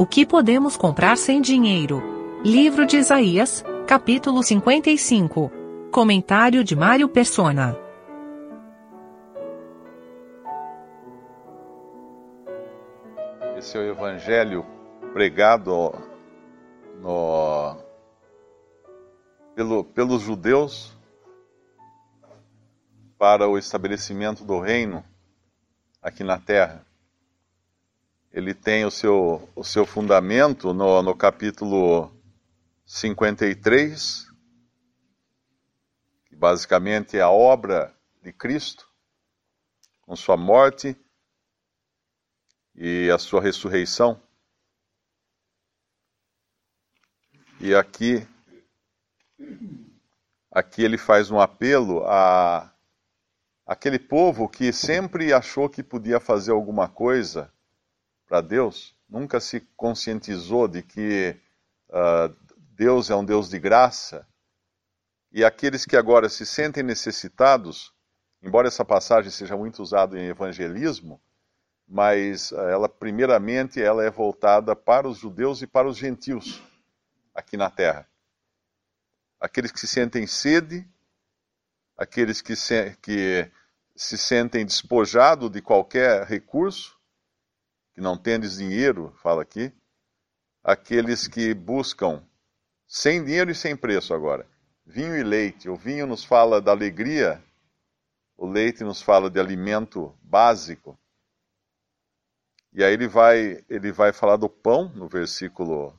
O que podemos comprar sem dinheiro? Livro de Isaías, capítulo 55. Comentário de Mário Persona. Esse é o evangelho pregado no, pelo, pelos judeus para o estabelecimento do reino aqui na terra. Ele tem o seu, o seu fundamento no, no capítulo 53, que basicamente é a obra de Cristo, com sua morte e a sua ressurreição. E aqui, aqui ele faz um apelo a aquele povo que sempre achou que podia fazer alguma coisa para Deus, nunca se conscientizou de que uh, Deus é um Deus de graça, e aqueles que agora se sentem necessitados, embora essa passagem seja muito usada em evangelismo, mas uh, ela primeiramente ela é voltada para os judeus e para os gentios aqui na terra. Aqueles que se sentem sede, aqueles que se, que se sentem despojados de qualquer recurso, que não tendes dinheiro, fala aqui, aqueles que buscam sem dinheiro e sem preço agora, vinho e leite. O vinho nos fala da alegria, o leite nos fala de alimento básico. E aí ele vai, ele vai falar do pão no versículo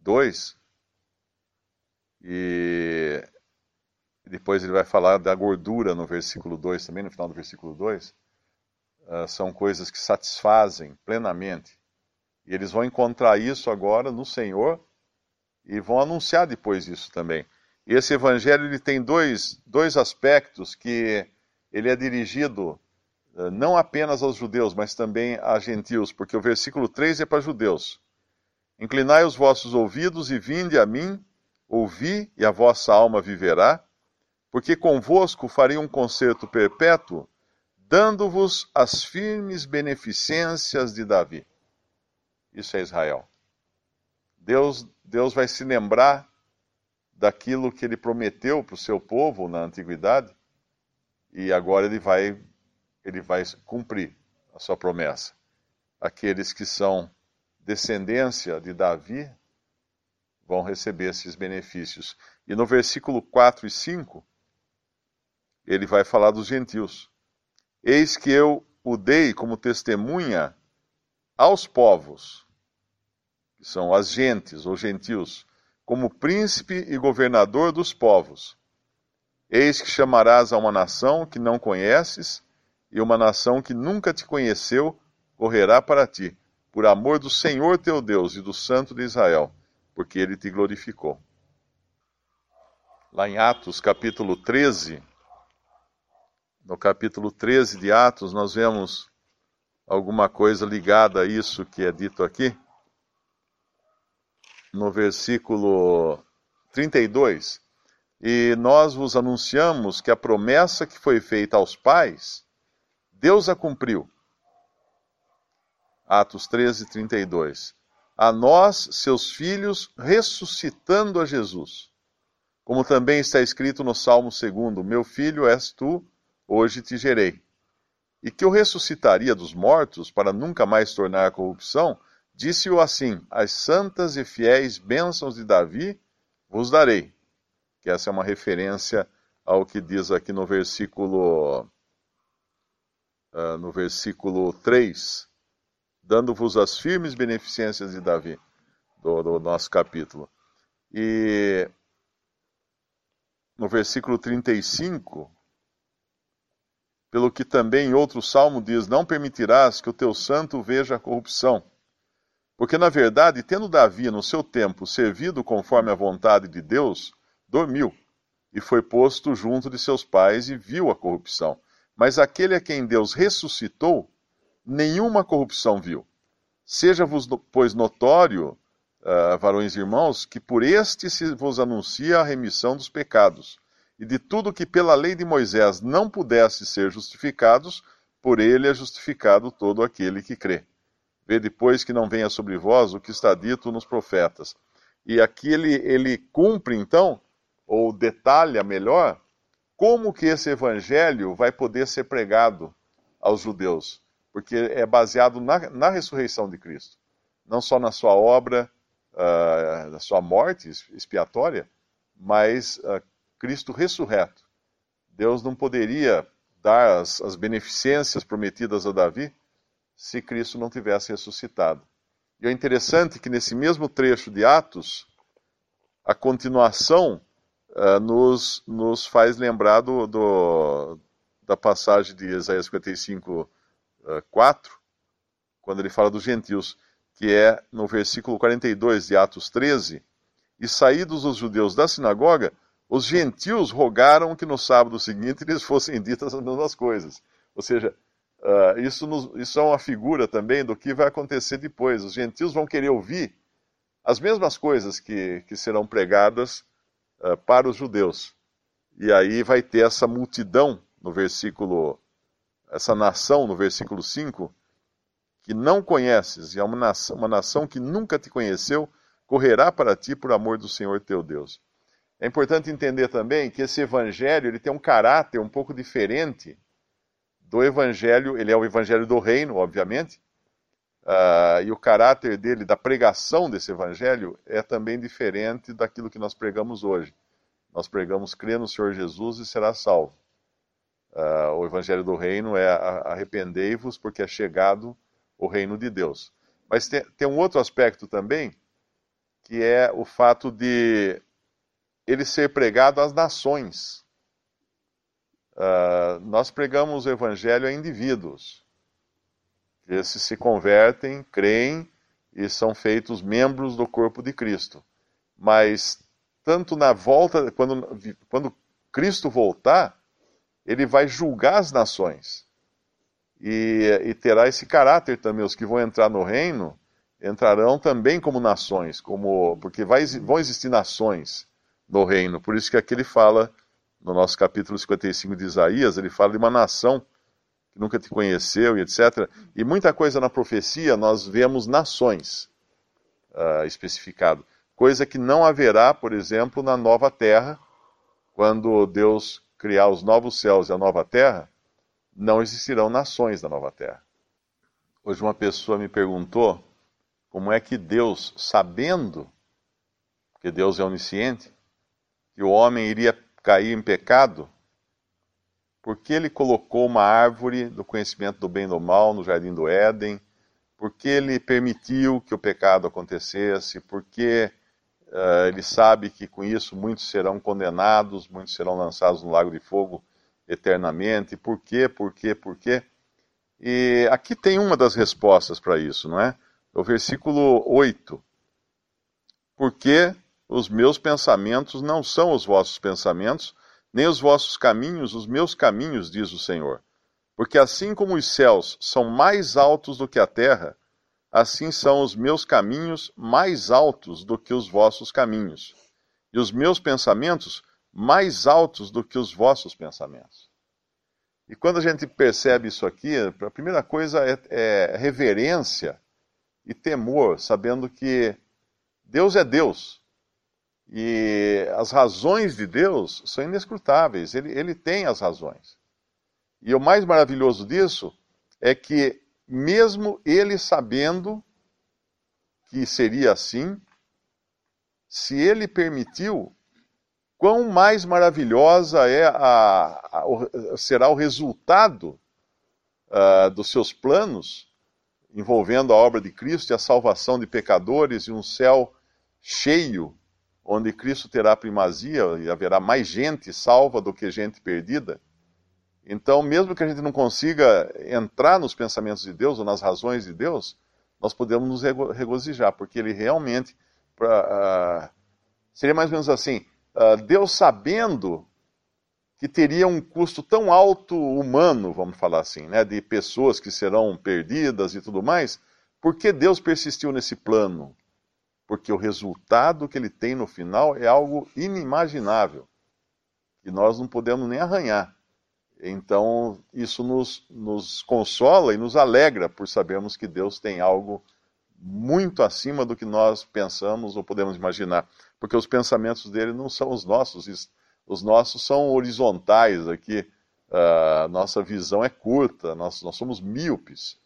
2. E depois ele vai falar da gordura no versículo 2 também, no final do versículo 2. Ah, são coisas que satisfazem plenamente. E eles vão encontrar isso agora no Senhor e vão anunciar depois isso também. E esse evangelho ele tem dois, dois aspectos que ele é dirigido uh, não apenas aos judeus, mas também a gentios, porque o versículo 3 é para judeus. Inclinai os vossos ouvidos e vinde a mim, ouvi e a vossa alma viverá porque convosco farei um concerto perpétuo, dando-vos as firmes beneficências de Davi. Isso é Israel. Deus, Deus vai se lembrar daquilo que ele prometeu para o seu povo na antiguidade e agora ele vai ele vai cumprir a sua promessa. Aqueles que são descendência de Davi vão receber esses benefícios. E no versículo 4 e 5, ele vai falar dos gentios. Eis que eu o dei como testemunha aos povos, que são as gentes ou gentios, como príncipe e governador dos povos. Eis que chamarás a uma nação que não conheces, e uma nação que nunca te conheceu correrá para ti, por amor do Senhor teu Deus e do Santo de Israel, porque ele te glorificou. Lá em Atos capítulo 13, no capítulo 13 de Atos, nós vemos alguma coisa ligada a isso que é dito aqui. No versículo 32. E nós vos anunciamos que a promessa que foi feita aos pais, Deus a cumpriu. Atos 13, 32. A nós, seus filhos, ressuscitando a Jesus. Como também está escrito no Salmo 2: Meu filho és tu hoje te gerei. E que o ressuscitaria dos mortos para nunca mais tornar a corrupção, disse-o assim: As santas e fiéis bênçãos de Davi vos darei. Que essa é uma referência ao que diz aqui no versículo uh, no versículo 3, dando-vos as firmes beneficências de Davi, do, do nosso capítulo. E no versículo 35, pelo que também outro salmo diz: Não permitirás que o teu santo veja a corrupção. Porque, na verdade, tendo Davi no seu tempo servido conforme a vontade de Deus, dormiu e foi posto junto de seus pais e viu a corrupção. Mas aquele a quem Deus ressuscitou, nenhuma corrupção viu. Seja-vos, pois, notório, uh, varões e irmãos, que por este se vos anuncia a remissão dos pecados e de tudo que pela lei de Moisés não pudesse ser justificados, por ele é justificado todo aquele que crê. vê depois que não venha sobre vós o que está dito nos profetas. E aqui ele, ele cumpre, então, ou detalha melhor, como que esse evangelho vai poder ser pregado aos judeus. Porque é baseado na, na ressurreição de Cristo. Não só na sua obra, uh, na sua morte expiatória, mas uh, Cristo ressurreto. Deus não poderia dar as, as beneficências prometidas a Davi se Cristo não tivesse ressuscitado. E é interessante que nesse mesmo trecho de Atos, a continuação uh, nos, nos faz lembrar do, do, da passagem de Isaías 55, uh, 4, quando ele fala dos gentios, que é no versículo 42 de Atos 13, e saídos os judeus da sinagoga, os gentios rogaram que no sábado seguinte lhes fossem ditas as mesmas coisas. Ou seja, uh, isso, nos, isso é uma figura também do que vai acontecer depois. Os gentios vão querer ouvir as mesmas coisas que, que serão pregadas uh, para os judeus. E aí vai ter essa multidão no versículo, essa nação no versículo 5, que não conheces, e é uma nação, uma nação que nunca te conheceu, correrá para ti por amor do Senhor teu Deus. É importante entender também que esse evangelho ele tem um caráter um pouco diferente do evangelho, ele é o evangelho do reino, obviamente, uh, e o caráter dele, da pregação desse evangelho, é também diferente daquilo que nós pregamos hoje. Nós pregamos crê no Senhor Jesus e será salvo. Uh, o evangelho do reino é arrependei-vos porque é chegado o reino de Deus. Mas tem, tem um outro aspecto também, que é o fato de ele ser pregado às nações. Uh, nós pregamos o evangelho a indivíduos. Esses se convertem, creem e são feitos membros do corpo de Cristo. Mas, tanto na volta, quando, quando Cristo voltar, ele vai julgar as nações. E, e terá esse caráter também. Os que vão entrar no reino entrarão também como nações, como porque vai, vão existir nações no reino. Por isso que aqui ele fala no nosso capítulo 55 de Isaías, ele fala de uma nação que nunca te conheceu e etc. E muita coisa na profecia nós vemos nações uh, especificado. Coisa que não haverá, por exemplo, na nova terra, quando Deus criar os novos céus e a nova terra, não existirão nações na nova terra. Hoje uma pessoa me perguntou como é que Deus, sabendo que Deus é onisciente, que o homem iria cair em pecado, por que ele colocou uma árvore do conhecimento do bem e do mal no jardim do Éden? Por que ele permitiu que o pecado acontecesse? Porque uh, ele sabe que com isso muitos serão condenados, muitos serão lançados no lago de fogo eternamente. Por quê? Por quê? Por quê? E aqui tem uma das respostas para isso, não é? O versículo 8. Porque os meus pensamentos não são os vossos pensamentos, nem os vossos caminhos os meus caminhos, diz o Senhor. Porque assim como os céus são mais altos do que a terra, assim são os meus caminhos mais altos do que os vossos caminhos, e os meus pensamentos mais altos do que os vossos pensamentos. E quando a gente percebe isso aqui, a primeira coisa é, é reverência e temor, sabendo que Deus é Deus e as razões de Deus são inescrutáveis, ele, ele tem as razões. E o mais maravilhoso disso é que, mesmo ele sabendo que seria assim, se ele permitiu, quão mais maravilhosa é a, a, será o resultado uh, dos seus planos envolvendo a obra de Cristo e a salvação de pecadores e um céu cheio onde Cristo terá primazia e haverá mais gente salva do que gente perdida. Então, mesmo que a gente não consiga entrar nos pensamentos de Deus ou nas razões de Deus, nós podemos nos regozijar, porque Ele realmente. Pra, uh, seria mais ou menos assim: uh, Deus sabendo que teria um custo tão alto humano, vamos falar assim, né, de pessoas que serão perdidas e tudo mais, por que Deus persistiu nesse plano? Porque o resultado que ele tem no final é algo inimaginável, que nós não podemos nem arranhar. Então, isso nos, nos consola e nos alegra por sabermos que Deus tem algo muito acima do que nós pensamos ou podemos imaginar, porque os pensamentos dele não são os nossos, os nossos são horizontais aqui, uh, nossa visão é curta, nós, nós somos míopes,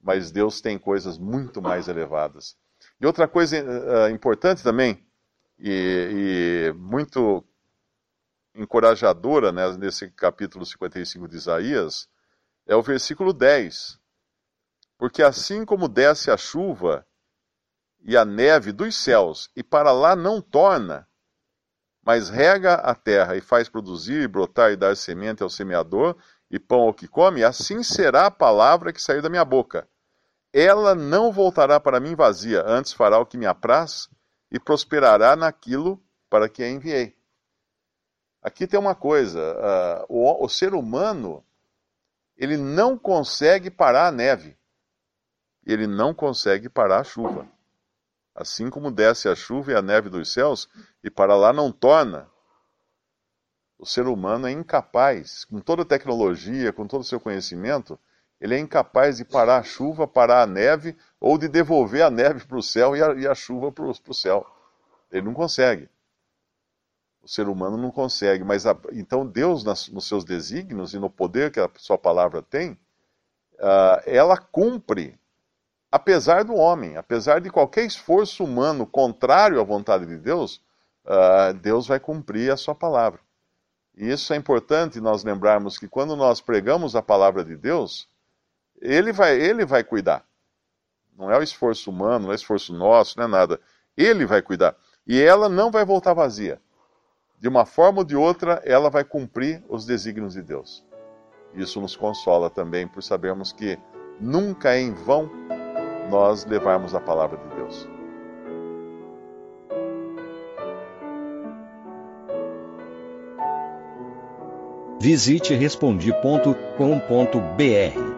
mas Deus tem coisas muito mais elevadas. E outra coisa uh, importante também, e, e, muito encorajadora né, nesse capítulo 55 de Isaías, é o versículo 10 porque assim como desce a chuva e a neve dos céus, e para lá não torna, mas rega a terra e faz produzir, brotar e dar semente ao semeador e pão ao que come, assim será a palavra que sair da minha boca. Ela não voltará para mim vazia, antes fará o que me apraz e prosperará naquilo para que a enviei. Aqui tem uma coisa: uh, o, o ser humano ele não consegue parar a neve ele não consegue parar a chuva. Assim como desce a chuva e a neve dos céus, e para lá não torna. O ser humano é incapaz, com toda a tecnologia, com todo o seu conhecimento, ele é incapaz de parar a chuva, parar a neve, ou de devolver a neve para o céu e a, e a chuva para o céu. Ele não consegue. O ser humano não consegue. Mas a, então Deus, nas, nos seus desígnios e no poder que a sua palavra tem, uh, ela cumpre apesar do homem, apesar de qualquer esforço humano contrário à vontade de Deus, uh, Deus vai cumprir a sua palavra. E isso é importante nós lembrarmos que quando nós pregamos a palavra de Deus, ele vai, ele vai cuidar. Não é o esforço humano, não é o esforço nosso, não é nada. Ele vai cuidar. E ela não vai voltar vazia. De uma forma ou de outra, ela vai cumprir os desígnios de Deus. Isso nos consola também por sabermos que nunca é em vão nós levarmos a palavra de Deus. Visite respondi.com.br.